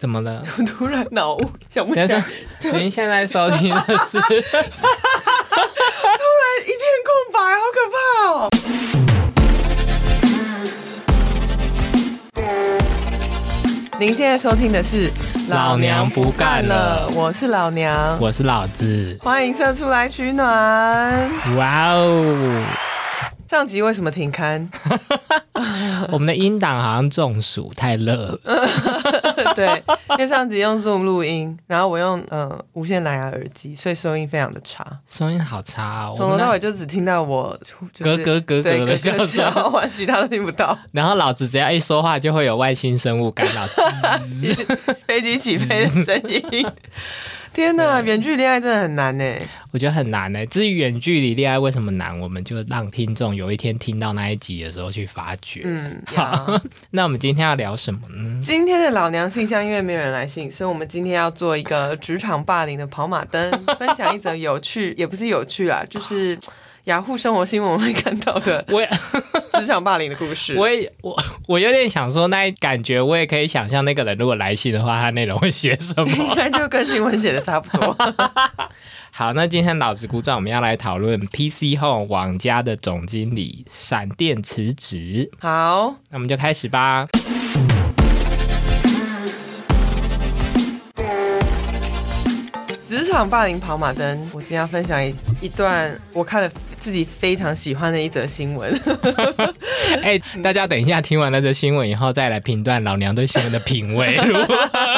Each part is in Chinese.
怎么了？我 突然脑雾，想不起来，您现在收听的是 突然一片空白，好可怕哦！您现在收听的是《老娘不干了》，我是老娘，我是老子。欢迎射出来取暖。哇哦！上集为什么停刊？我们的音档好像中暑，太热了。对，因为上集用 Zoom 录音，然后我用呃无线蓝牙耳机，所以收音非常的差，收音好差哦。从头到尾就只听到我咯咯咯咯的笑声，我其他都听不到。然后老子只要一说话，就会有外星生物干扰，飞机起飞的声音。天呐，远距离恋爱真的很难呢。我觉得很难呢。至于远距离恋爱为什么难，我们就让听众有一天听到那一集的时候去发掘。嗯，好。那我们今天要聊什么呢？今天的老娘信箱因为没有人来信，所以我们今天要做一个职场霸凌的跑马灯，分享一则有趣，也不是有趣啦，就是。雅虎生活新闻会看到的，我也 职场霸凌的故事。我也我我有点想说，那感觉我也可以想象，那个人如果来信的话，他内容会写什么？应该就跟新闻写的差不多。好，那今天老子鼓掌，我们要来讨论 PC Home 网家的总经理闪电辞职。好，那我们就开始吧。职场霸凌跑马灯，我今天要分享一一段我看了自己非常喜欢的一则新闻。哎，大家等一下听完那则新闻以后，再来评断老娘对新闻的品味。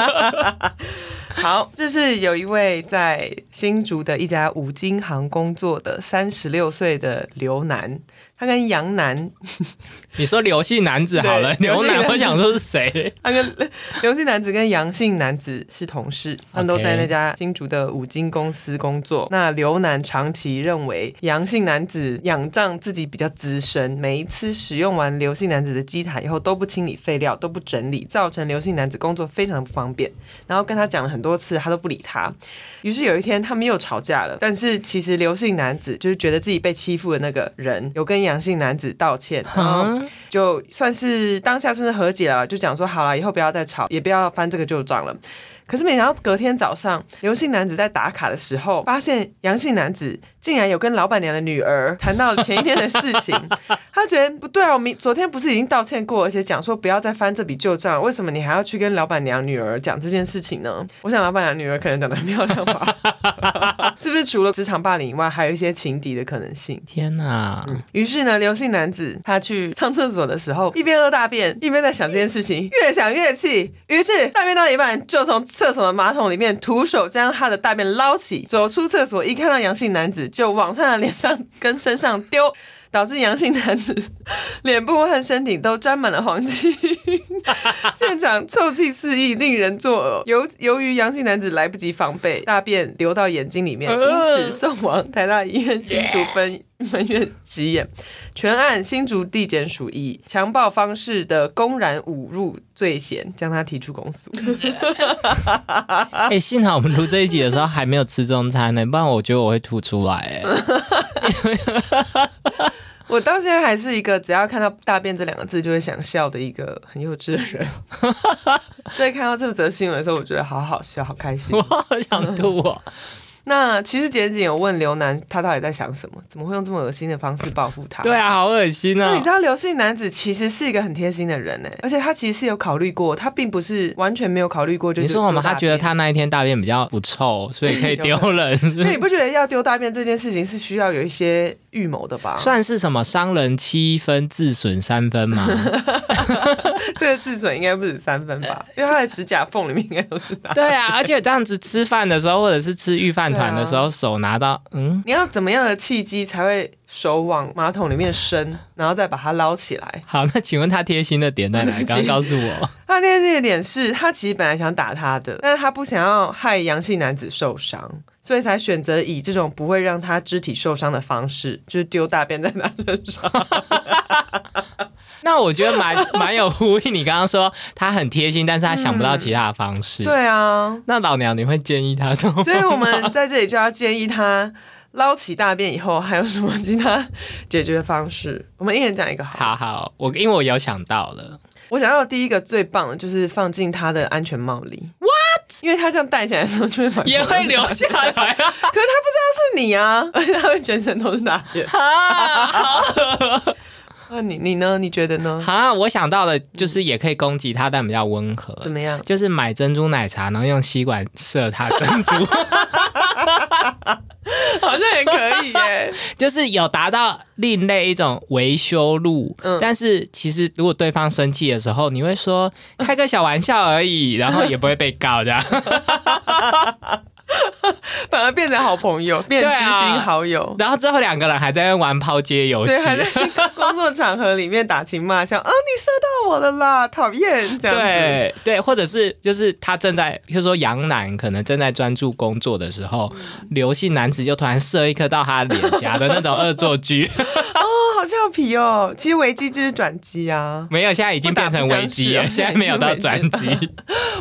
好，这是有一位在新竹的一家五金行工作的三十六岁的刘男。他跟杨楠，你说刘姓男子好了，刘楠我想说是谁？他跟刘姓男子跟杨姓男子是同事，他们都在那家新竹的五金公司工作。那刘楠长期认为杨姓男子仰仗自己比较资深，每一次使用完刘姓男子的机台以后都不清理废料，都不整理，造成刘姓男子工作非常的不方便。然后跟他讲了很多次，他都不理他。于是有一天他们又吵架了，但是其实刘姓男子就是觉得自己被欺负的那个人，有跟杨。阳性男子道歉，然后就算是当下算是和解了，就讲说好了，以后不要再吵，也不要翻这个旧账了。可是没想到隔天早上，刘姓男子在打卡的时候，发现杨姓男子竟然有跟老板娘的女儿谈到前一天的事情。他觉得不对啊，我明昨天不是已经道歉过，而且讲说不要再翻这笔旧账，为什么你还要去跟老板娘女儿讲这件事情呢？我想老板娘女儿可能长得很漂亮吧？是不是除了职场霸凌以外，还有一些情敌的可能性？天哪！于是呢，刘姓男子他去上厕所的时候，一边喝大便，一边在想这件事情，越想越气，于是大便到一半就从厕所的马桶里面徒手将他的大便捞起，走出厕所，一看到阳性男子就往他的脸上跟身上丢。导致阳性男子 脸部和身体都沾满了黄金，现场臭气四溢，令人作呕。由由于阳性男子来不及防备，大便流到眼睛里面，因此送往台大医院清除分分院急眼。全案新竹地检署以强暴方式的公然侮辱罪嫌，将他提出公诉。哎，幸好我们录这一集的时候还没有吃中餐呢，不然我觉得我会吐出来。哎。我到现在还是一个只要看到大便这两个字就会想笑的一个很幼稚的人，所以看到这则新闻的时候，我觉得好好笑，好开心，我好想吐哦。那其实简简有问刘楠，他到底在想什么？怎么会用这么恶心的方式报复他？对啊，好恶心啊！那你知道刘姓男子其实是一个很贴心的人呢，而且他其实是有考虑过，他并不是完全没有考虑过。就是你说我们他觉得他那一天大便比较不臭，所以可以丢 人。那你不觉得要丢大便这件事情是需要有一些预谋的吧？算是什么伤人七分，自损三分吗？这个自损应该不止三分吧？因为他的指甲缝里面应该都是。对啊，而且这样子吃饭的时候，或者是吃御饭团的时候，手拿到，嗯，你要怎么样的契机才会手往马桶里面伸，然后再把它捞起来？好，那请问他贴心的点在哪？刚刚告诉我，他贴心的点是他其实本来想打他的，但是他不想要害阳性男子受伤，所以才选择以这种不会让他肢体受伤的方式，就是丢大便在他身上。那我觉得蛮 蛮有呼应，你刚刚说他很贴心，但是他想不到其他的方式。对啊，那老娘你会建议他什么？所以我们在这里就要建议他捞起大便以后还有什么其他解决方式？我们一人讲一个。好好，我因为我有想到了。我想要第一个最棒的就是放进他的安全帽里。What？因为他这样戴起来的时候就会也会流下来啊。可是他不知道是你啊，而且他会全身都是大便。啊，那你你呢？你觉得呢？啊，我想到的就是也可以攻击他，但比较温和。怎么样？就是买珍珠奶茶，然后用吸管射他珍珠。好像也可以耶，就是有达到另类一种维修路，但是其实如果对方生气的时候，你会说开个小玩笑而已，然后也不会被告的。反而变成好朋友，变知心好友。然后之后两个人还在玩抛接游戏，对，还在 工作场合里面打情骂俏。啊，你射到我了啦，讨厌！这样对对，或者是就是他正在，比如说杨楠可能正在专注工作的时候，刘姓男子就突然射一颗到他脸颊的那种恶作剧。好俏皮哦！其实危机就是转机啊，没有，现在已经变成危机了，现在没有到转机，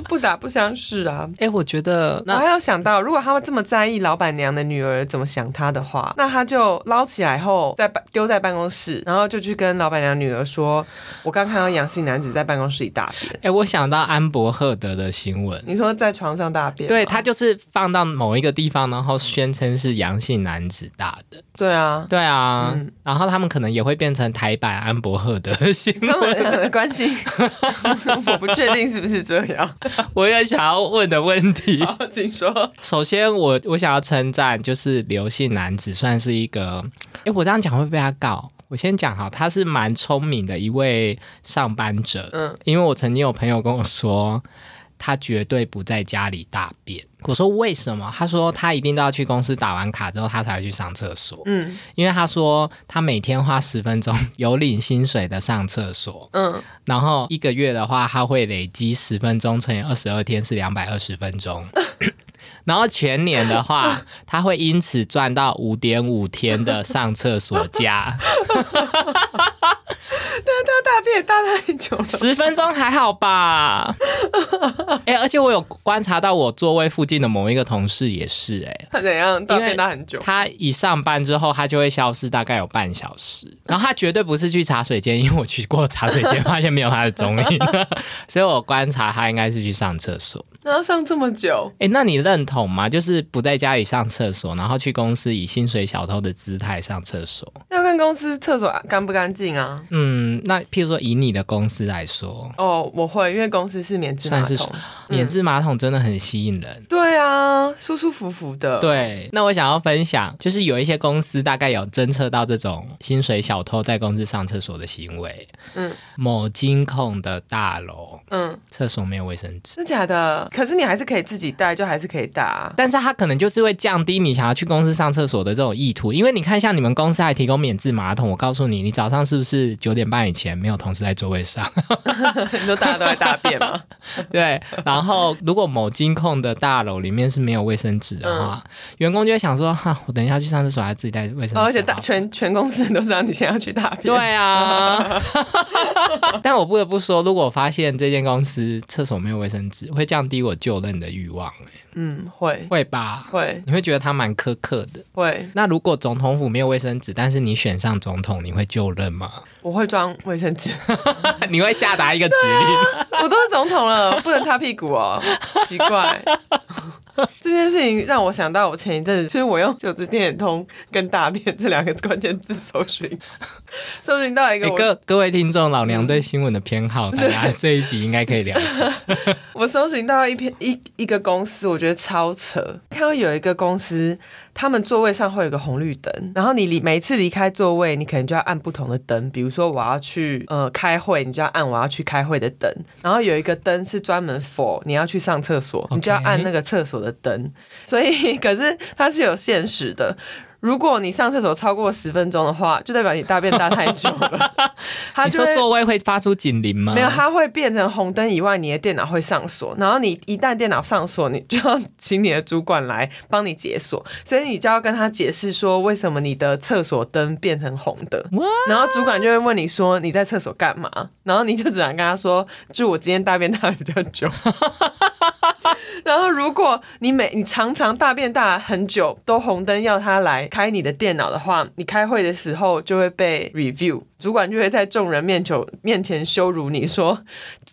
不打不相识啊。哎，我觉得我还要想到，如果他们这么在意老板娘的女儿怎么想他的话，那他就捞起来后在办丢在办公室，然后就去跟老板娘女儿说：“我刚看到阳性男子在办公室里大便。”哎，我想到安博赫德的新闻，你说在床上大便？对他就是放到某一个地方，然后宣称是阳性男子大的。对啊，对啊，然后他们可能。也会变成台版安博赫德的新闻关系，我不确定是不是这样。我有想要问的问题，请说。首先，我我想要称赞，就是刘姓男子算是一个，哎，我这样讲会被他告。我先讲哈，他是蛮聪明的一位上班者。嗯，因为我曾经有朋友跟我说。他绝对不在家里大便。我说为什么？他说他一定都要去公司打完卡之后，他才会去上厕所。嗯，因为他说他每天花十分钟有领薪水的上厕所。嗯，然后一个月的话，他会累积十分钟乘以二十二天是两百二十分钟。然后全年的话，他会因此赚到五点五天的上厕所假。但他大便大太久了，十分钟还好吧？哎，而且我有观察到我座位附近的某一个同事也是，哎，他怎样大便大很久？他一上班之后，他就会消失大概有半小时，然后他绝对不是去茶水间，因为我去过茶水间，发现没有他的踪影，所以我观察他应该是去上厕所。然后上这么久？哎，那你认同吗？就是不在家里上厕所，然后去公司以薪水小偷的姿态上厕所？要看公司厕所干不干净啊？嗯。嗯，那譬如说以你的公司来说，哦，我会，因为公司是免治马桶，免治马桶真的很吸引人。对啊，舒舒服服的。对，那我想要分享，就是有一些公司大概有侦测到这种薪水小偷在公司上厕所的行为。嗯，某金控的大楼，嗯，厕所没有卫生纸，是假的。可是你还是可以自己带，就还是可以带。但是他可能就是会降低你想要去公司上厕所的这种意图，因为你看，像你们公司还提供免治马桶，我告诉你，你早上是不是九点半？以前没有同事在座位上，你说大家都在大便吗？对。然后，如果某金控的大楼里面是没有卫生纸的话，员工就会想说：哈，我等一下去上厕所，还自己带卫生纸。而且大全全公司人都知道你现在要去大便。对啊。但我不得不说，如果我发现这间公司厕所没有卫生纸，会降低我就任的欲望。嗯，会会吧？会。你会觉得他蛮苛刻的。会。那如果总统府没有卫生纸，但是你选上总统，你会就任吗？我会装卫生纸，你会下达一个指令。我都是总统了，不能擦屁股哦，奇怪。这件事情让我想到，我前一阵子就是我用九字电眼通跟大便这两个关键字搜寻，搜寻到一个各各位听众老娘对新闻的偏好，大家这一集应该可以了解。我搜寻到一篇一一个公司，我觉得超扯，看到有一个公司。他们座位上会有个红绿灯，然后你离每一次离开座位，你可能就要按不同的灯。比如说我要去呃开会，你就要按我要去开会的灯。然后有一个灯是专门 for 你要去上厕所，你就要按那个厕所的灯。所以 可是它是有限时的。如果你上厕所超过十分钟的话，就代表你大便大太久了。你说座位会发出警铃吗？没有，它会变成红灯以外，你的电脑会上锁。然后你一旦电脑上锁，你就要请你的主管来帮你解锁。所以你就要跟他解释说，为什么你的厕所灯变成红的。然后主管就会问你说你在厕所干嘛？然后你就只能跟他说，就我今天大便大的比较久。然后如果你每你常常大便大很久都红灯要他来开你的电脑的话，你开会的时候就会被 review，主管就会在众人面前面前羞辱你说，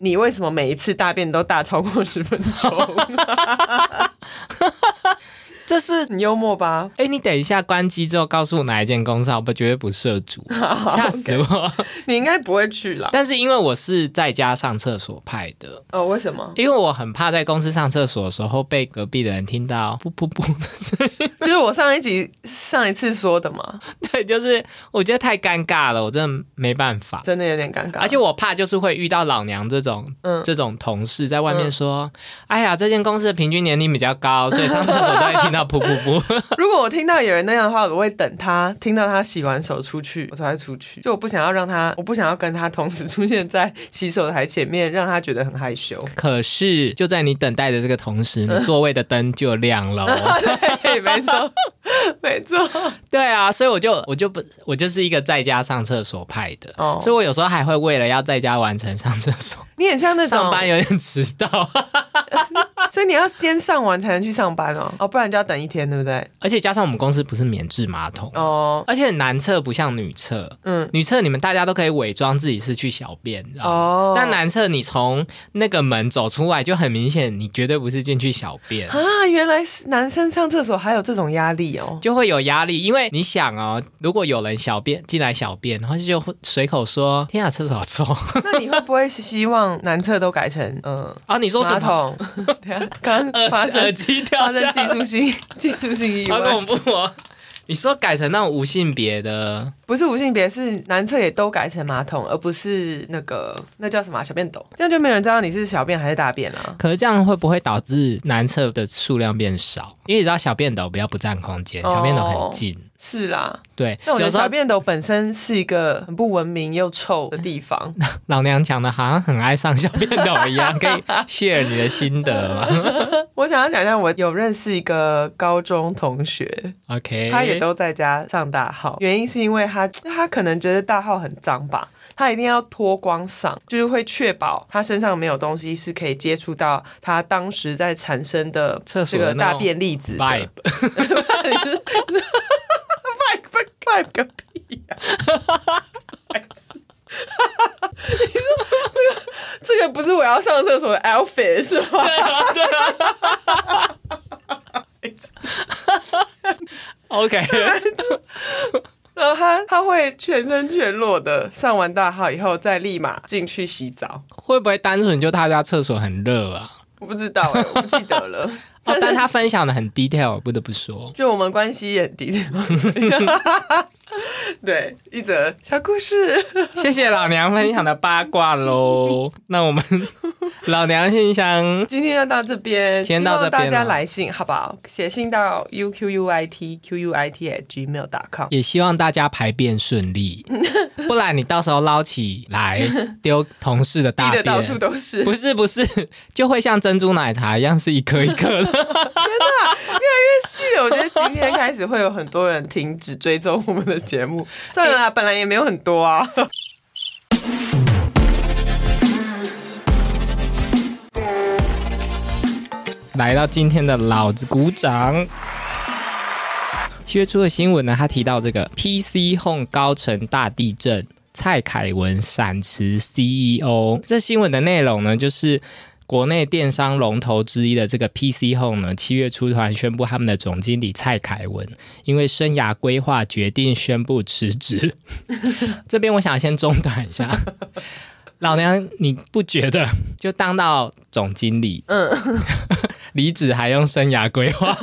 你为什么每一次大便都大超过十分钟？这是你幽默吧？哎，你等一下关机之后告诉我哪一间公司，我不绝对不涉足，吓死我！你应该不会去啦。但是因为我是在家上厕所派的，哦，为什么？因为我很怕在公司上厕所的时候被隔壁的人听到噗噗噗的声音，就是我上一集上一次说的嘛。对，就是我觉得太尴尬了，我真的没办法，真的有点尴尬。而且我怕就是会遇到老娘这种，嗯，这种同事在外面说，哎呀，这间公司的平均年龄比较高，所以上厕所都会听到。噗噗噗！如果我听到有人那样的话，我会等他听到他洗完手出去，我才会出去。就我不想要让他，我不想要跟他同时出现在洗手台前面，让他觉得很害羞。可是就在你等待的这个同时，你座位的灯就亮了。对，没错，没错。对啊，所以我就我就不我就是一个在家上厕所派的，哦所以我有时候还会为了要在家完成上厕所。你很像那种上班有点迟到，所以你要先上完才能去上班哦，哦，不然就要等一天，对不对？而且加上我们公司不是免治马桶哦，而且男厕不像女厕，嗯，女厕你们大家都可以伪装自己是去小便，哦，但男厕你从那个门走出来就很明显，你绝对不是进去小便啊！原来是男生上厕所还有这种压力哦，就会有压力，因为你想哦，如果有人小便进来小便，然后就随口说“天啊，厕所好臭”，那你会不会希望？男厕都改成嗯 啊，你说马桶？刚发生发生技术性技术性意外，好恐怖哦！你说改成那种无性别的，不是无性别，是男厕也都改成马桶，而不是那个那叫什么小便斗？这样就没人知道你是小便还是大便了。可是这样会不会导致男厕的数量变少？因为你知道小便斗比较不占空间，小便斗很近。是啦，对，那我觉得小便斗本身是一个很不文明又臭的地方。老娘讲的好像很爱上小便斗一样，可以 share 你的心得吗？我想要讲一下，我有认识一个高中同学，OK，他也都在家上大号，原因是因为他他可能觉得大号很脏吧，他一定要脱光上，就是会确保他身上没有东西是可以接触到他当时在产生的这个大便粒子。卖个屁呀！你说这个这个不是我要上厕所的 outfit 是吗？对啊，对啊。OK。然后他他会全身全裸的上完大号以后，再立马进去洗澡。会不会单纯就他家厕所很热啊？我不知道哎，我不记得了。但他分享的很 detail，不得不说，就我们关系也 detail。对，一则小故事。谢谢老娘分享的八卦喽。那我们老娘信箱今天就到这边，先到这边大家来信好不好？写信到 u q u i t q u i t at gmail dot com。也希望大家排便顺利，不然你到时候捞起来丢同事的大便，到处都是。不是不是，就会像珍珠奶茶一样是一颗一颗的。天哪，越来越细了。我觉得今天开始会有很多人停止追踪我们的。节目 算了啦，本来也没有很多啊。来到今天的老子鼓掌。七月初的新闻呢，他提到这个 PC Home 高层大地震，蔡凯文闪辞 CEO。这新闻的内容呢，就是。国内电商龙头之一的这个 PC Home 呢，七月初突然宣布他们的总经理蔡凯文因为生涯规划决定宣布辞职。这边我想先中断一下，老娘你不觉得就当到总经理，嗯，离职还用生涯规划？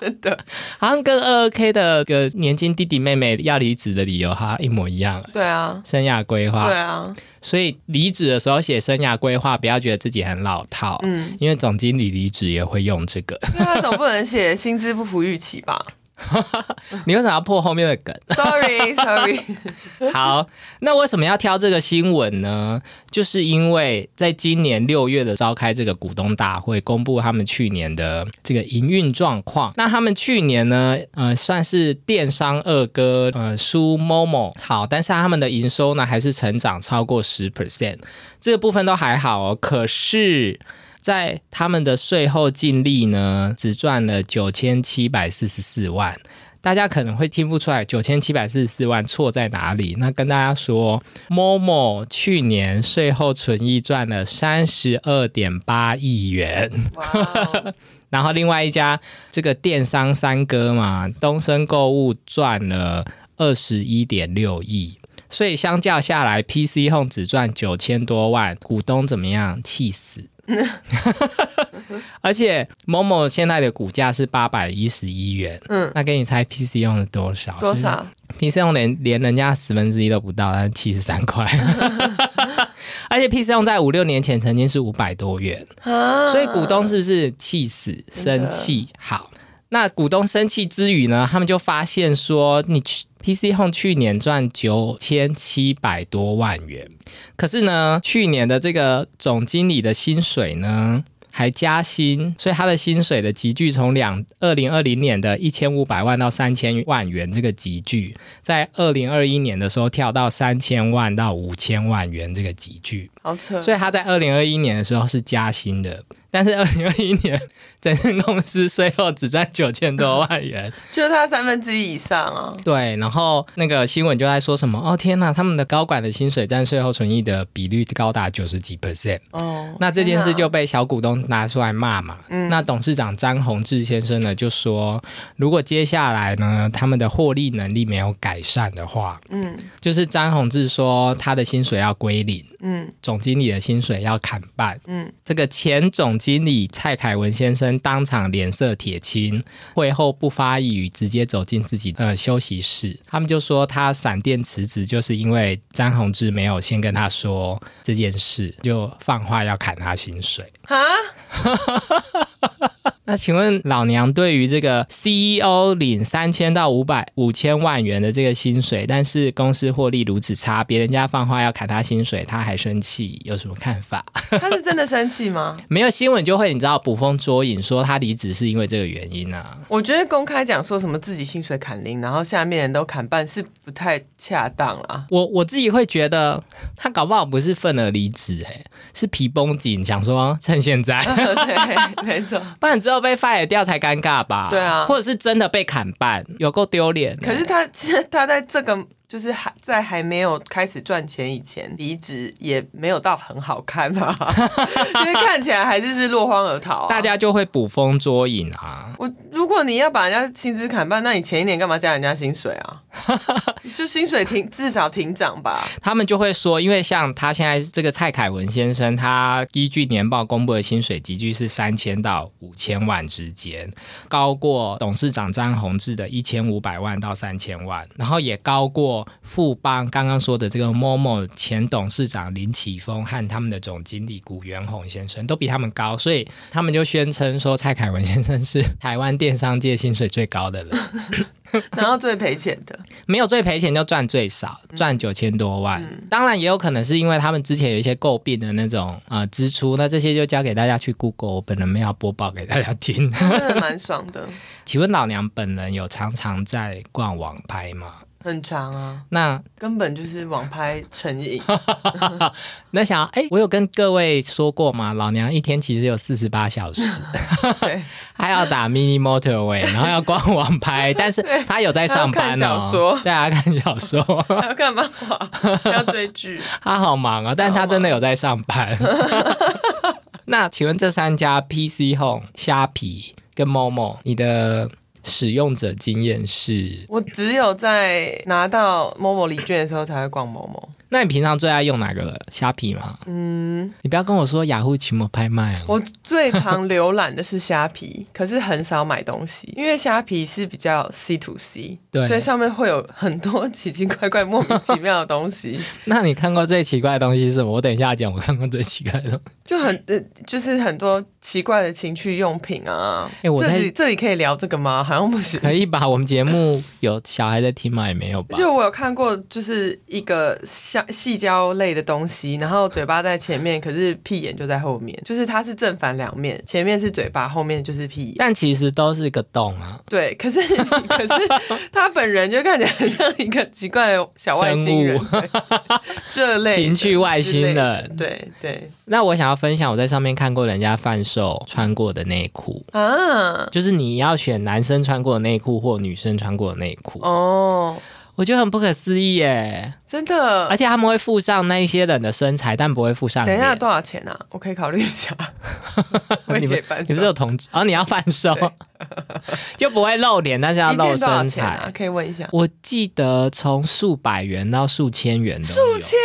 真的，好像跟二二 K 的个年轻弟弟妹妹要离职的理由哈一模一样。对啊，生涯规划。对啊，所以离职的时候写生涯规划，不要觉得自己很老套。嗯，因为总经理离职也会用这个。那他总不能写薪资不符预期吧？你为什么要破后面的梗？Sorry，Sorry。好，那为什么要挑这个新闻呢？就是因为在今年六月的召开这个股东大会，公布他们去年的这个营运状况。那他们去年呢，呃，算是电商二哥，呃，输 Momo 好，但是他们的营收呢，还是成长超过十 percent，这个部分都还好哦。可是在他们的税后净利呢，只赚了九千七百四十四万。大家可能会听不出来，九千七百四十四万错在哪里？那跟大家说，Momo 去年税后存益赚了三十二点八亿元。然后另外一家这个电商三哥嘛，东升购物赚了二十一点六亿。所以相较下来，PC Home 只赚九千多万，股东怎么样？气死！而且某某现在的股价是八百一十一元，嗯，那给你猜 PC 用了多少？多少？PC 用连连人家十分之一都不到，但七十三块。而且 PC 用在五六年前曾经是五百多元，所以股东是不是气死、生气？好，那股东生气之余呢，他们就发现说，你去。PC Home 去年赚九千七百多万元，可是呢，去年的这个总经理的薪水呢还加薪，所以他的薪水的集聚从两二零二零年的一千五百万到三千万元，这个集聚在二零二一年的时候跳到三千万到五千万元这个集聚，好扯，所以他在二零二一年的时候是加薪的。但是二零二一年，整间公司税后只赚九千多万元，就是他三分之一以上啊。对，然后那个新闻就在说什么？哦天呐，他们的高管的薪水占税后存益的比率高达九十几 percent。哦，那这件事就被小股东拿出来骂嘛。嗯，那董事长张宏志先生呢就说，如果接下来呢他们的获利能力没有改善的话，嗯，就是张宏志说他的薪水要归零。嗯，总经理的薪水要砍半。嗯，这个前总经理蔡凯文先生当场脸色铁青，会后不发一语，直接走进自己的休息室。他们就说他闪电辞职，就是因为张宏志没有先跟他说这件事，就放话要砍他薪水。啊！那请问老娘对于这个 CEO 领三千到五百五千万元的这个薪水，但是公司获利如此差，别人家放话要砍他薪水，他还生气，有什么看法？他是真的生气吗？没有新闻就会你知道捕风捉影，说他离职是因为这个原因啊。我觉得公开讲说什么自己薪水砍零，然后下面人都砍半，是不太恰当啊。我我自己会觉得他搞不好不是愤而离职，哎，是皮绷紧，想说趁现在，对，没错，不然之后被 fire 掉才尴尬吧？对啊，或者是真的被砍半，有够丢脸。可是他其实 他在这个。就是还在还没有开始赚钱以前离职，也没有到很好看啊，因为看起来还是是落荒而逃，大家就会捕风捉影啊。我如果你要把人家薪资砍半，那你前一年干嘛加人家薪水啊？就薪水停至少停涨吧。他们就会说，因为像他现在这个蔡凯文先生，他依据年报公布的薪水集聚是三千到五千万之间，高过董事长张宏志的一千五百万到三千万，然后也高过。富邦刚刚说的这个 Momo 前董事长林启峰和他们的总经理古元宏先生都比他们高，所以他们就宣称说蔡凯文先生是台湾电商界薪水最高的人，然后最赔钱的，没有最赔钱就赚最少，赚九千多万。当然也有可能是因为他们之前有一些诟病的那种啊支出，那这些就交给大家去 Google，我本人没有播报给大家听，真的蛮爽的。请问老娘本人有常常在逛网拍吗？很长啊，那根本就是网拍成瘾。那想，哎，我有跟各位说过嘛？老娘一天其实有四十八小时，还要打 mini motorway，然后要逛网拍，但是他有在上班哦。对啊，看小说，要干嘛？要追剧。他好忙啊，但他真的有在上班。那请问这三家 PC Home、虾皮跟 Momo，你的？使用者经验是，我只有在拿到某某礼券的时候才会逛某某。那你平常最爱用哪个虾皮吗？嗯，你不要跟我说雅虎奇摩拍卖。我最常浏览的是虾皮，可是很少买东西，因为虾皮是比较 C to C，对，所以上面会有很多奇奇怪怪、莫名其妙的东西。那你看过最奇怪的东西是什么？我等一下讲，我看过最奇怪的，就很呃，就是很多奇怪的情趣用品啊。哎，我这里这里可以聊这个吗？好像不行。可以吧？我们节目有小孩在听吗？也没有吧？就我有看过，就是一个像。细胶类的东西，然后嘴巴在前面，可是屁眼就在后面，就是它是正反两面，前面是嘴巴，后面就是屁眼。但其实都是一个洞啊。对，可是可是他本人就看起来很像一个奇怪的小外星人，这类情趣外星人。对对。那我想要分享我在上面看过人家贩售穿过的内裤啊，就是你要选男生穿过的内裤或女生穿过的内裤哦。我觉得很不可思议耶，真的，而且他们会附上那一些人的身材，但不会附上。等一下多少钱啊？我可以考虑一下。你们你是有同，然后你要贩售，就不会露脸，但是要露身材。可以问一下。我记得从数百元到数千元的。数千。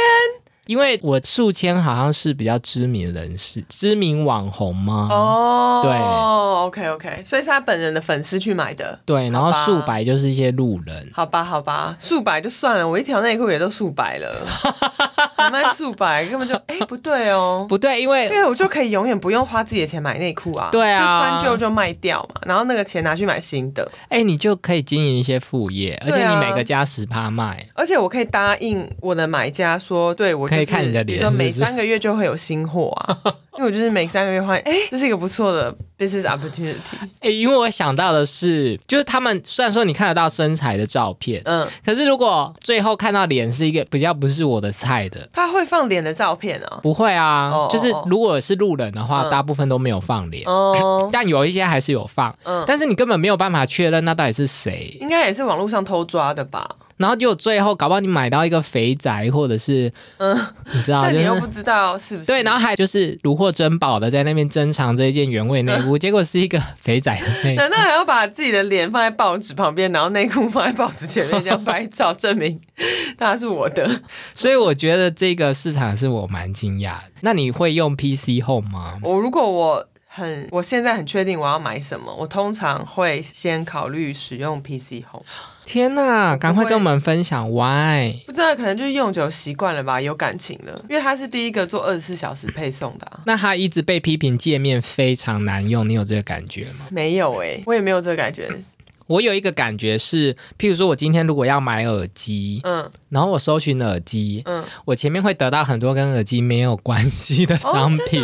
因为我宿迁好像是比较知名人士，知名网红吗？哦，对，OK OK，所以是他本人的粉丝去买的。对，然后数百就是一些路人。好吧，好吧，数百就算了，我一条内裤也都数百了，卖数百根本就哎不对哦，不对，因为因为我就可以永远不用花自己的钱买内裤啊，对啊，穿旧就卖掉嘛，然后那个钱拿去买新的，哎，你就可以经营一些副业，而且你每个加十趴卖，而且我可以答应我的买家说，对我。可以看你的脸，说每三个月就会有新货啊，因为我就是每三个月换，哎，这是一个不错的 business opportunity。哎，因为我想到的是，就是他们虽然说你看得到身材的照片，嗯，可是如果最后看到脸是一个比较不是我的菜的，他会放脸的照片啊？不会啊，就是如果是路人的话，大部分都没有放脸，哦，但有一些还是有放，嗯，但是你根本没有办法确认那到底是谁，应该也是网络上偷抓的吧。然后就最后搞不好你买到一个肥宅，或者是嗯，你知道，但你又不知道是不是对，然后还就是如获珍宝的在那边珍藏这一件原味内裤，结果是一个肥宅的内裤。难道还要把自己的脸放在报纸旁边，然后内裤放在报纸前面这样拍照证明它是我的？所以我觉得这个市场是我蛮惊讶的。那你会用 PC Home 吗？我如果我很我现在很确定我要买什么，我通常会先考虑使用 PC Home。天呐，赶快跟我们分享 why？不知道，可能就是用久习惯了吧，有感情了。因为他是第一个做二十四小时配送的。那他一直被批评界面非常难用，你有这个感觉吗？没有哎，我也没有这个感觉。我有一个感觉是，譬如说，我今天如果要买耳机，嗯，然后我搜寻耳机，嗯，我前面会得到很多跟耳机没有关系的商品。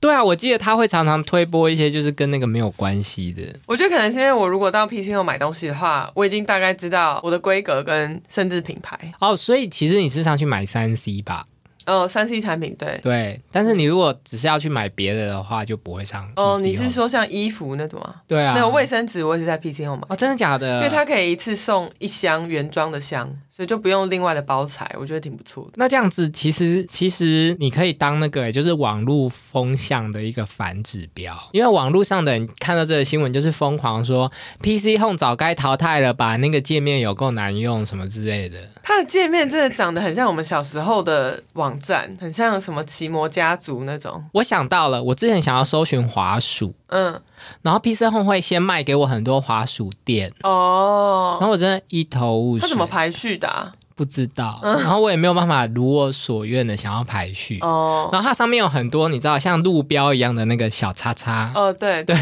对啊，我记得他会常常推播一些就是跟那个没有关系的。我觉得可能是因为我如果到 PC 后买东西的话，我已经大概知道我的规格跟甚至品牌。哦，所以其实你是上去买三 C 吧？哦，三 C 产品对对，但是你如果只是要去买别的的话，就不会上。哦，你是说像衣服那种啊？对啊，没有卫生纸，我也是在 PC 后买。哦，真的假的？因为它可以一次送一箱原装的箱。所以就不用另外的包材，我觉得挺不错的。那这样子，其实其实你可以当那个，就是网络风向的一个反指标。因为网络上的人看到这个新闻，就是疯狂说 PC Home 早该淘汰了吧，那个界面有够难用，什么之类的。它的界面真的长得很像我们小时候的网站，很像什么奇摩家族那种。我想到了，我之前想要搜寻滑鼠，嗯，然后 PC Home 会先卖给我很多滑鼠店，哦，然后我真的一头雾水。它怎么排序？的不知道，然后我也没有办法如我所愿的想要排序。哦。然后它上面有很多你知道像路标一样的那个小叉叉。哦，对对，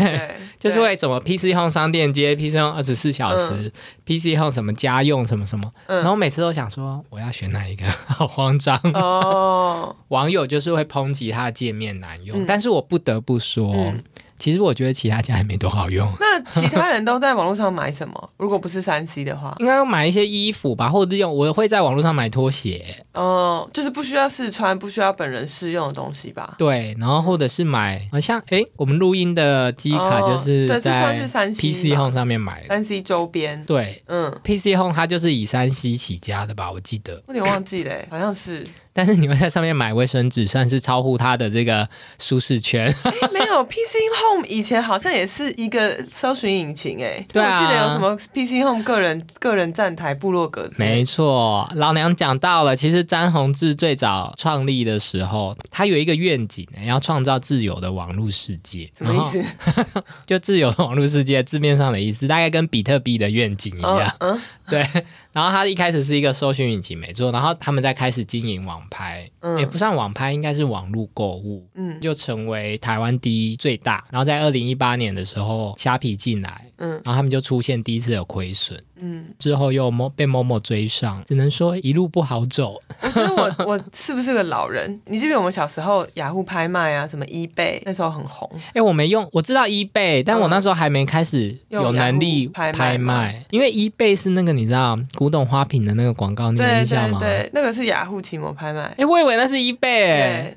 就是为什么 PC Home 商店街，PC Home 二十四小时，PC Home 什么家用什么什么，然后每次都想说我要选哪一个，好慌张。哦。网友就是会抨击它的界面难用，但是我不得不说。其实我觉得其他家也没多好用。那其他人都在网络上买什么？如果不是三 C 的话，应该要买一些衣服吧，或者用我会在网络上买拖鞋。哦，就是不需要试穿、不需要本人试用的东西吧？对，然后或者是买，好像哎，我们录音的机卡就是在三 PC Home 上面买的。三 C 周边，对，嗯，PC Home 它就是以三 C 起家的吧？我记得，有点忘记了，好像是。但是你会在上面买卫生纸，算是超乎它的这个舒适圈。没有，PC Home 以前好像也是一个搜寻引擎，哎，对啊，我记得有什么 PC Home 个人个人站台部落格。没错，老娘讲到了，其实詹宏志最早创立的时候，他有一个愿景，要创造自由的网络世界。什么意思？就自由的网络世界字面上的意思，大概跟比特币的愿景一样。嗯，对。然后他一开始是一个搜寻引擎，没错。然后他们在开始经营网拍，也不算网拍，应该是网络购物，嗯，就成为台湾第一最大。然后在二零一八年的时候，虾皮进来，嗯，然后他们就出现第一次有亏损，嗯，之后又某被某某追上，只能说一路不好走。我觉得我 我是不是个老人？你记得我们小时候雅虎拍卖啊，什么 eBay 那时候很红。哎，我没用，我知道 eBay，但我那时候还没开始有能力拍卖，因为 eBay 是那个你知道古董花瓶的那个广告，你有印象吗？对，那个是雅虎奇摩拍卖。哎，我以为那是 eBay，对，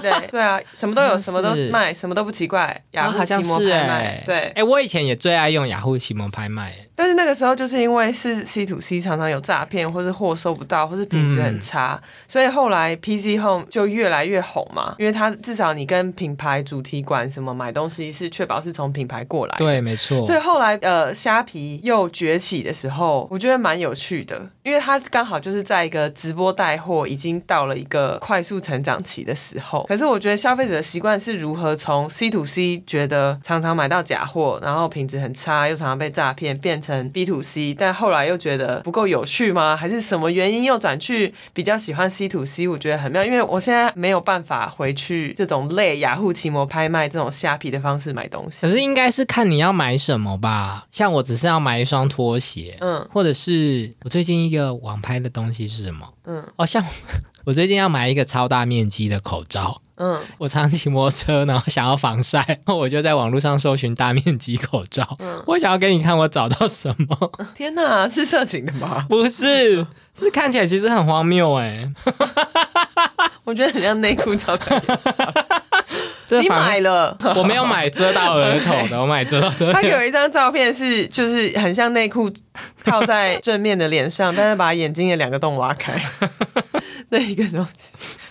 对对啊，什么都有，什么都卖，什么都不奇怪。雅虎奇摩拍卖，对，哎，我以前也最爱用雅虎奇摩拍卖。但是那个时候就是因为是 C to C，常常有诈骗，或是货收不到，或是品质很差，所以后来 PC Home 就越来越红嘛。因为它至少你跟品牌主题馆什么买东西是确保是从品牌过来。对，没错。所以后来呃虾皮又崛起的时候，我觉得蛮有趣的，因为它刚好就是在一个直播带货已经到了一个快速成长期的时候。可是我觉得消费者的习惯是如何从 C to C 觉得常常买到假货，然后品质很差，又常常被诈骗，变成。B to C，但后来又觉得不够有趣吗？还是什么原因又转去比较喜欢 C to C？我觉得很妙，因为我现在没有办法回去这种类雅虎奇摩拍卖这种虾皮的方式买东西。可是应该是看你要买什么吧？像我只是要买一双拖鞋，嗯，或者是我最近一个网拍的东西是什么？嗯，哦，像我最近要买一个超大面积的口罩。嗯，我常骑摩托车，然后想要防晒，我就在网络上搜寻大面积口罩。嗯，我想要给你看我找到什么。天哪，是色情的吗？不是，是看起来其实很荒谬哎。我觉得很像内裤罩在脸上。你买了？我没有买遮到额头的，我买遮到遮。他有一张照片是，就是很像内裤套在正面的脸上，但是把眼睛的两个洞挖开，那一个东西。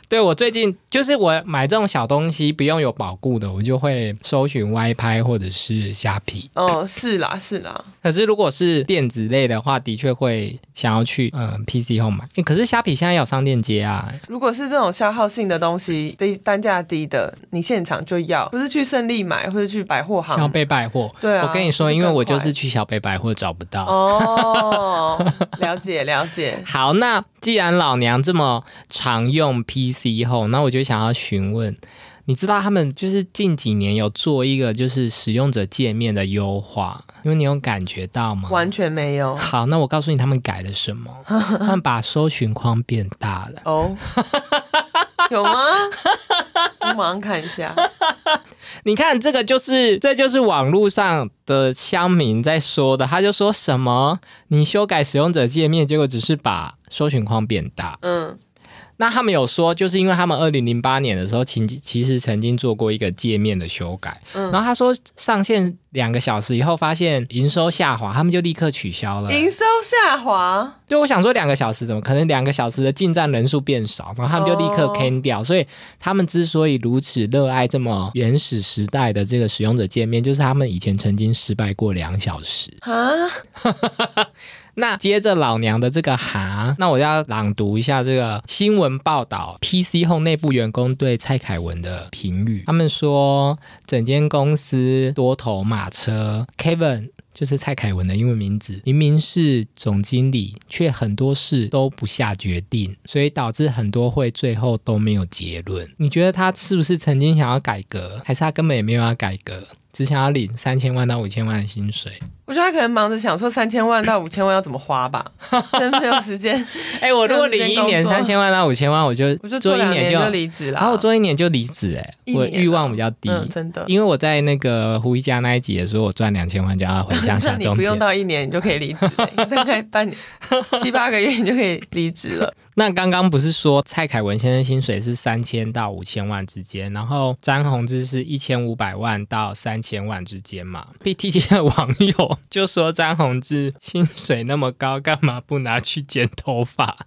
对我最近就是我买这种小东西不用有保固的，我就会搜寻歪拍或者是虾皮。哦，是啦是啦。可是如果是电子类的话，的确会想要去嗯 PC 后买。可是虾皮现在有商店街啊。如果是这种消耗性的东西，低单价低的，你现场就要，不是去胜利买或者去百货行。小北百货。对啊。我跟你说，因为我就是去小北百货找不到。哦，了解了解。好，那既然老娘这么常用 PC。后，那我就想要询问，你知道他们就是近几年有做一个就是使用者界面的优化，因为你有感觉到吗？完全没有。好，那我告诉你他们改了什么，他们把搜寻框变大了。哦，有吗？我马上看一下。你看这个就是，这就是网络上的乡民在说的，他就说什么你修改使用者界面，结果只是把搜寻框变大。嗯。那他们有说，就是因为他们二零零八年的时候，其其实曾经做过一个界面的修改，然后他说上线两个小时以后发现营收下滑，他们就立刻取消了。营收下滑？对，我想说两个小时怎么可能两个小时的进站人数变少，然后他们就立刻 can 掉。所以他们之所以如此热爱这么原始时代的这个使用者界面，就是他们以前曾经失败过两小时啊。那接着老娘的这个哈，那我要朗读一下这个新闻报道，PC 后内部员工对蔡凯文的评语。他们说，整间公司多头马车，Kevin 就是蔡凯文的英文名字，明明是总经理，却很多事都不下决定，所以导致很多会最后都没有结论。你觉得他是不是曾经想要改革，还是他根本也没有要改革？只想要领三千万到五千万的薪水，我觉得他可能忙着想说三千万到五千万要怎么花吧，真没有时间。哎，我如果领一年三千万到五千万，我就我就做一年就离职了。然后我做一年就离职，哎，我欲望比较低，真的。因为我在那个胡一家那一集也说，我赚两千万就要回乡下种你不用到一年你就可以离职，大概半年七八个月你就可以离职了。那刚刚不是说蔡凯文先生薪水是三千到五千万之间，然后张宏志是一千五百万到三千万之间嘛？PTT 的网友就说张宏志薪水那么高，干嘛不拿去剪头发？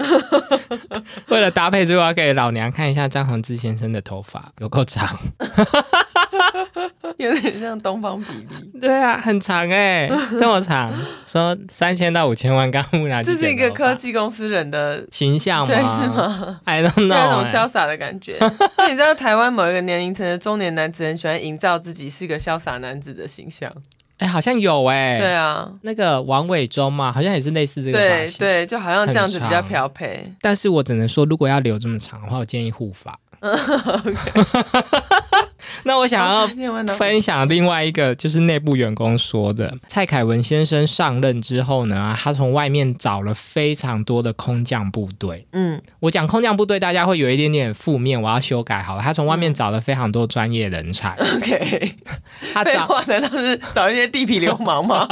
为了搭配，最后要给老娘看一下张宏志先生的头发有够长。有点像东方比例，对啊，很长哎，这么长，说三千到五千万，刚不拿这是一个科技公司人的形象吗？对，是吗？I don't know，那种潇洒的感觉。你知道台湾某一个年龄层的中年男子很喜欢营造自己是个潇洒男子的形象。哎，好像有哎，对啊，那个王伟忠嘛，好像也是类似这个发型，对，就好像这样子比较漂配。但是我只能说，如果要留这么长的话，我建议护发。那我想要分享另外一个，就是内部员工说的，蔡凯文先生上任之后呢，他从外面找了非常多的空降部队。嗯，我讲空降部队，大家会有一点点负面，我要修改好了。他从外面找了非常多专业人才。OK，他找难道是找一些地痞流氓吗？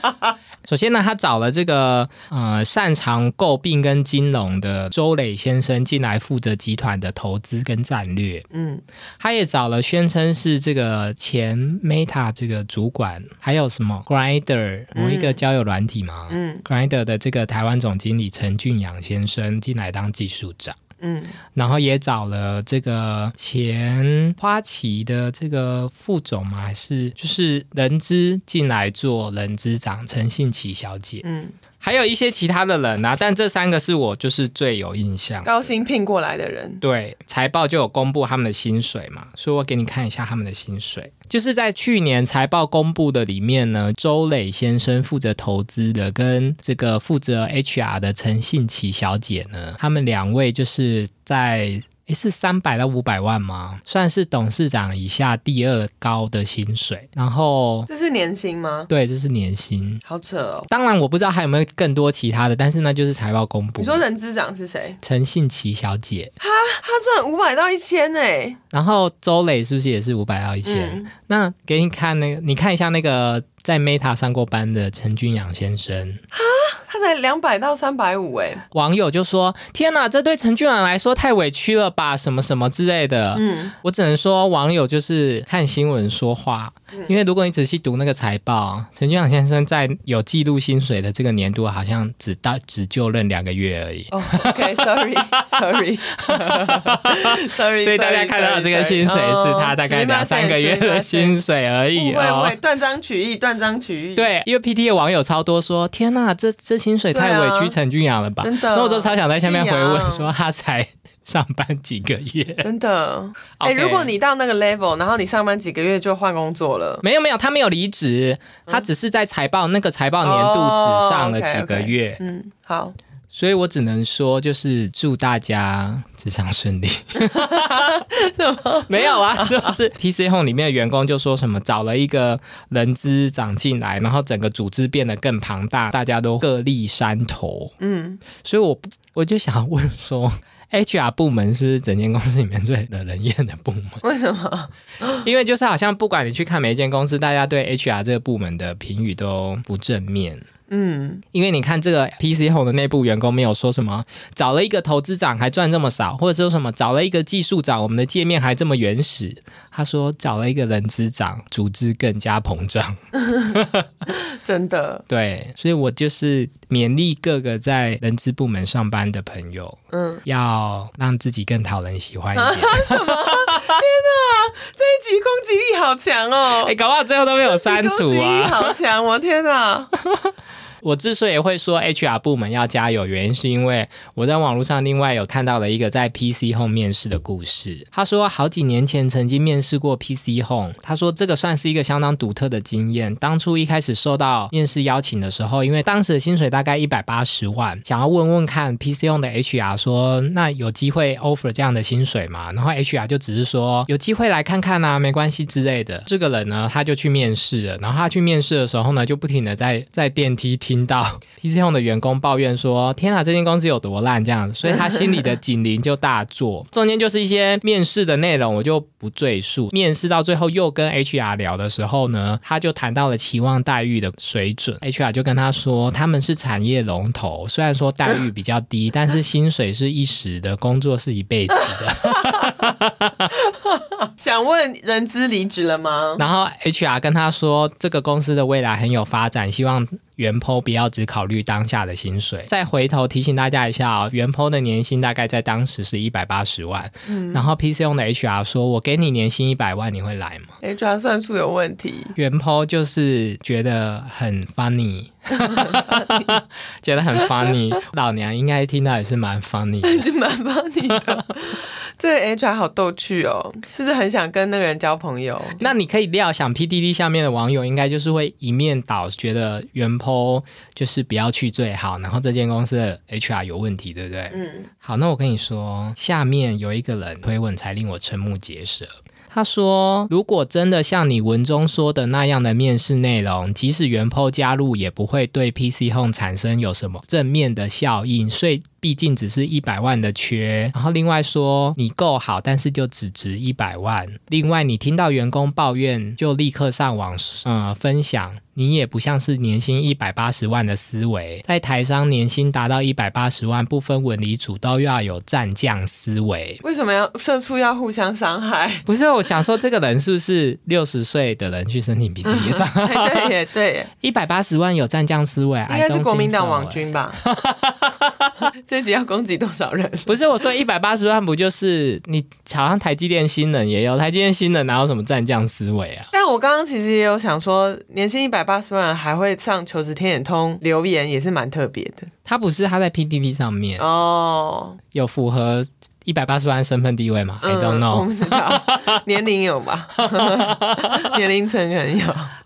首先呢，他找了这个呃擅长诟病跟金融的周磊先生进来负责集团的投资跟战略。嗯，他也找了宣称是这个前 Meta 这个主管，还有什么 Grinder 某一个交友软体嘛，嗯，Grinder 的这个台湾总经理陈俊阳先生进来当技术长。嗯，然后也找了这个前花旗的这个副总嘛，还是就是人资进来做人资长陈信琪小姐。嗯。还有一些其他的人啊，但这三个是我就是最有印象，高薪聘过来的人。对，财报就有公布他们的薪水嘛，所以我给你看一下他们的薪水。就是在去年财报公布的里面呢，周磊先生负责投资的，跟这个负责 HR 的陈信琪小姐呢，他们两位就是在。诶，是三百到五百万吗？算是董事长以下第二高的薪水。然后这是年薪吗？对，这是年薪。好扯哦。当然我不知道还有没有更多其他的，但是那就是财报公布。你说人资长是谁？陈信琪小姐。哈，她赚五百到一千诶。然后周磊是不是也是五百到一千？那给你看那个，你看一下那个。在 Meta 上过班的陈君阳先生，哈，他才两百到三百五哎。网友就说：“天哪，这对陈俊朗来说太委屈了吧，什么什么之类的。”嗯，我只能说网友就是看新闻说话，因为如果你仔细读那个财报，陈俊朗先生在有记录薪水的这个年度，好像只到只就任两个月而已。OK，Sorry，Sorry，Sorry。所以大家看到这个薪水是他大概两三个月的薪水而已哦。断章取义，断。章取义对，因为 P T 的网友超多说，天呐，这这薪水太委屈陈俊阳了吧？真的，那我就超想在下面回问说，他才上班几个月，真的。哎，如果你到那个 level，然后你上班几个月就换工作了？没有没有，他没有离职，他只是在财报那个财报年度只上了几个月。嗯，好。所以我只能说，就是祝大家职场顺利。没有啊，就是 PC Home 里面的员工就说什么找了一个人资长进来，然后整个组织变得更庞大，大家都各立山头。嗯，所以我我就想问说，HR 部门是不是整间公司里面最惹人厌的部门？为什么？因为就是好像不管你去看每一间公司，大家对 HR 这个部门的评语都不正面。嗯，因为你看这个 PC Home 的内部员工没有说什么，找了一个投资长还赚这么少，或者说什么找了一个技术长，我们的界面还这么原始。他说找了一个人资长，组织更加膨胀。真的，对，所以我就是勉励各个在人资部门上班的朋友，嗯，要让自己更讨人喜欢一点。什么？天哪，这一集攻击力好强哦！哎，搞不好最后都没有删除啊！好强，我天哪！我之所以会说 HR 部门要加油，原因是因为我在网络上另外有看到了一个在 PC Home 面试的故事。他说好几年前曾经面试过 PC Home，他说这个算是一个相当独特的经验。当初一开始收到面试邀请的时候，因为当时的薪水大概一百八十万，想要问问看 PC Home 的 HR 说，那有机会 offer 这样的薪水吗？然后 HR 就只是说有机会来看看啊，没关系之类的。这个人呢，他就去面试了。然后他去面试的时候呢，就不停的在在电梯听。听到 PC Home 的员工抱怨说：“天啊，这间公司有多烂！”这样，所以他心里的警铃就大作。中间就是一些面试的内容，我就不赘述。面试到最后又跟 HR 聊的时候呢，他就谈到了期望待遇的水准。HR 就跟他说：“他们是产业龙头，虽然说待遇比较低，但是薪水是一时的，工作是一辈子的。”想问人资离职了吗？然后 HR 跟他说：“这个公司的未来很有发展，希望。”原 PO 不要只考虑当下的薪水，再回头提醒大家一下哦，原 PO 的年薪大概在当时是一百八十万，嗯，然后 PC 用的 HR 说，我给你年薪一百万，你会来吗？HR 算数有问题，原 PO 就是觉得很 funny，觉得很 funny，老娘应该听到也是蛮 funny，蛮 funny 的。这 HR 好逗趣哦，是不是很想跟那个人交朋友？那你可以料想 PDD 下面的网友应该就是会一面倒，觉得原 PO 就是不要去最好，然后这间公司的 HR 有问题，对不对？嗯。好，那我跟你说，下面有一个人推文才令我瞠目结舌。他说：“如果真的像你文中说的那样的面试内容，即使原 PO 加入，也不会对 PC Home 产生有什么正面的效应。所以。”毕竟只是一百万的缺，然后另外说你够好，但是就只值一百万。另外你听到员工抱怨，就立刻上网呃分享，你也不像是年薪一百八十万的思维，在台商年薪达到一百八十万，不分文理组都要有战将思维。为什么要社畜要互相伤害？不是，我想说这个人是不是六十岁的人去申请 PPT 上？对对，一百八十万有战将思维，应该是国民党网军吧？这集要攻击多少人？不是我说一百八十万，不就是你好像台积电新人也有台积电新人，哪有什么战将思维啊？但我刚刚其实也有想说，年薪一百八十万还会上求职天眼通留言，也是蛮特别的。他不是他在 PDD 上面哦，有符合。一百八十万身份地位嘛？I don't know，我不知道，年龄有吧？年龄层可能有。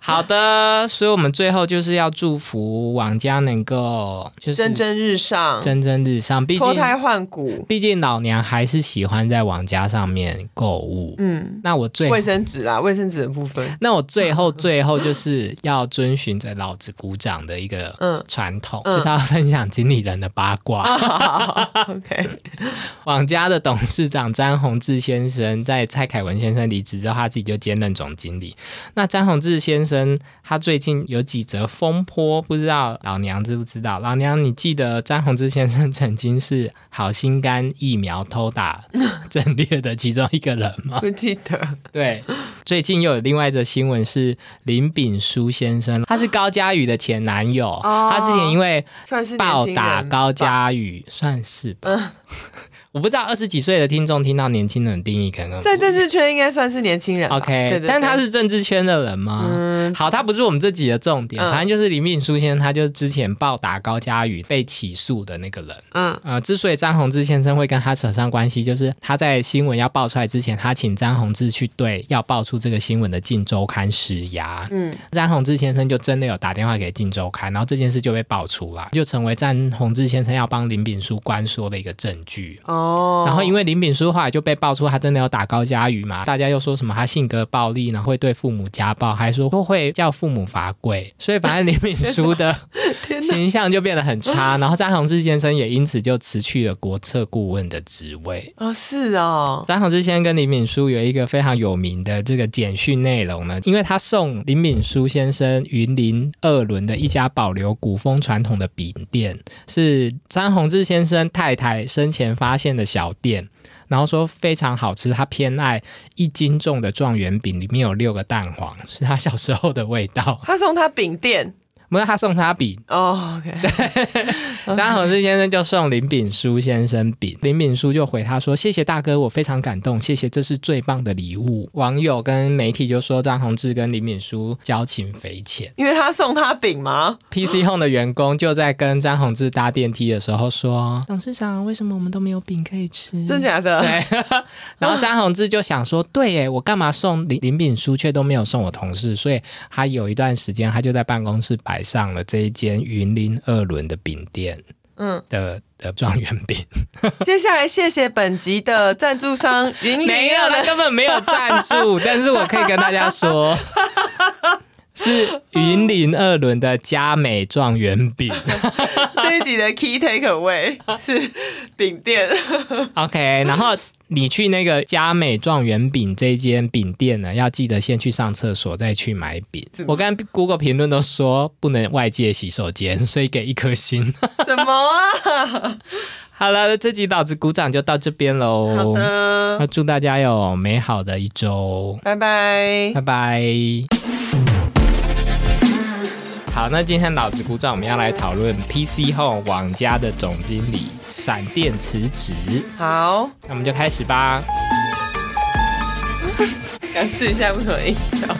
好的，所以我们最后就是要祝福网家能够就是蒸蒸日上，蒸蒸日上。毕竟脱胎换骨，毕竟老娘还是喜欢在网家上面购物。嗯，那我最卫生纸啊，卫生纸的部分。那我最后最后就是要遵循着老子鼓掌的一个传统，就是要分享经理人的八卦。OK，网家。的董事长詹宏志先生在蔡凯文先生离职之后，他自己就兼任总经理。那詹宏志先生他最近有几则风波，不知道老娘知不知道？老娘，你记得詹宏志先生曾经是好心肝疫苗偷打 阵列的其中一个人吗？不记得。对，最近又有另外一则新闻是林炳书先生，他是高佳宇的前男友，他之前因为算是暴打高佳宇，算是吧。我不知道二十几岁的听众听到年轻人的定义可能在政治圈应该算是年轻人，OK，但他是政治圈的人吗？嗯，好，他不是我们这集的重点，反正就是林敏书先生，他就之前暴打高嘉宇被起诉的那个人。嗯，呃，之所以张宏志先生会跟他扯上关系，就是他在新闻要爆出来之前，他请张宏志去对要爆出这个新闻的《镜周刊》施压。嗯，张宏志先生就真的有打电话给《镜周刊》，然后这件事就被爆出来，就成为张宏志先生要帮林炳书关说的一个证据。哦，然后因为林炳书后来就被爆出他真的要打高佳瑜嘛，大家又说什么他性格暴力，然后会对父母家暴，还说会叫父母罚跪，所以反正林炳书的 形象就变得很差。然后张宏志先生也因此就辞去了国策顾问的职位。哦，是哦。张宏志先生跟林炳书有一个非常有名的这个简讯内容呢，因为他送林炳书先生云林二轮的一家保留古风传统的饼店，是张宏志先生太太生前发现。店的小店，然后说非常好吃，他偏爱一斤重的状元饼，里面有六个蛋黄，是他小时候的味道。他送他饼店。不是他送他饼哦，OK。张宏志先生就送林炳书先生饼，林炳书就回他说：“谢谢大哥，我非常感动，谢谢，这是最棒的礼物。”网友跟媒体就说张宏志跟林炳书交情匪浅，因为他送他饼吗？PC Home 的员工就在跟张宏志搭电梯的时候说：“董事长，为什么我们都没有饼可以吃？”真假的？对。然后张宏志就想说：“对耶，我干嘛送林林炳书却都没有送我同事？”所以他有一段时间他就在办公室摆。上了这一间云林二轮的饼店，嗯。的的状元饼。接下来谢谢本集的赞助商云林，没有，他根本没有赞助，但是我可以跟大家说，是云林二轮的佳美状元饼。这一集的 key take away 是饼店。OK，然后。你去那个佳美状元饼这间饼店呢，要记得先去上厕所再去买饼。我刚 Google 评论都说不能外借洗手间，所以给一颗星。什么啊？好了，这集老子鼓掌就到这边喽。好的，那祝大家有美好的一周。拜拜，拜拜。好，那今天老子鼓掌，我们要来讨论 PC Home 网家的总经理闪电辞职。好，那我们就开始吧。刚试一下不同音调。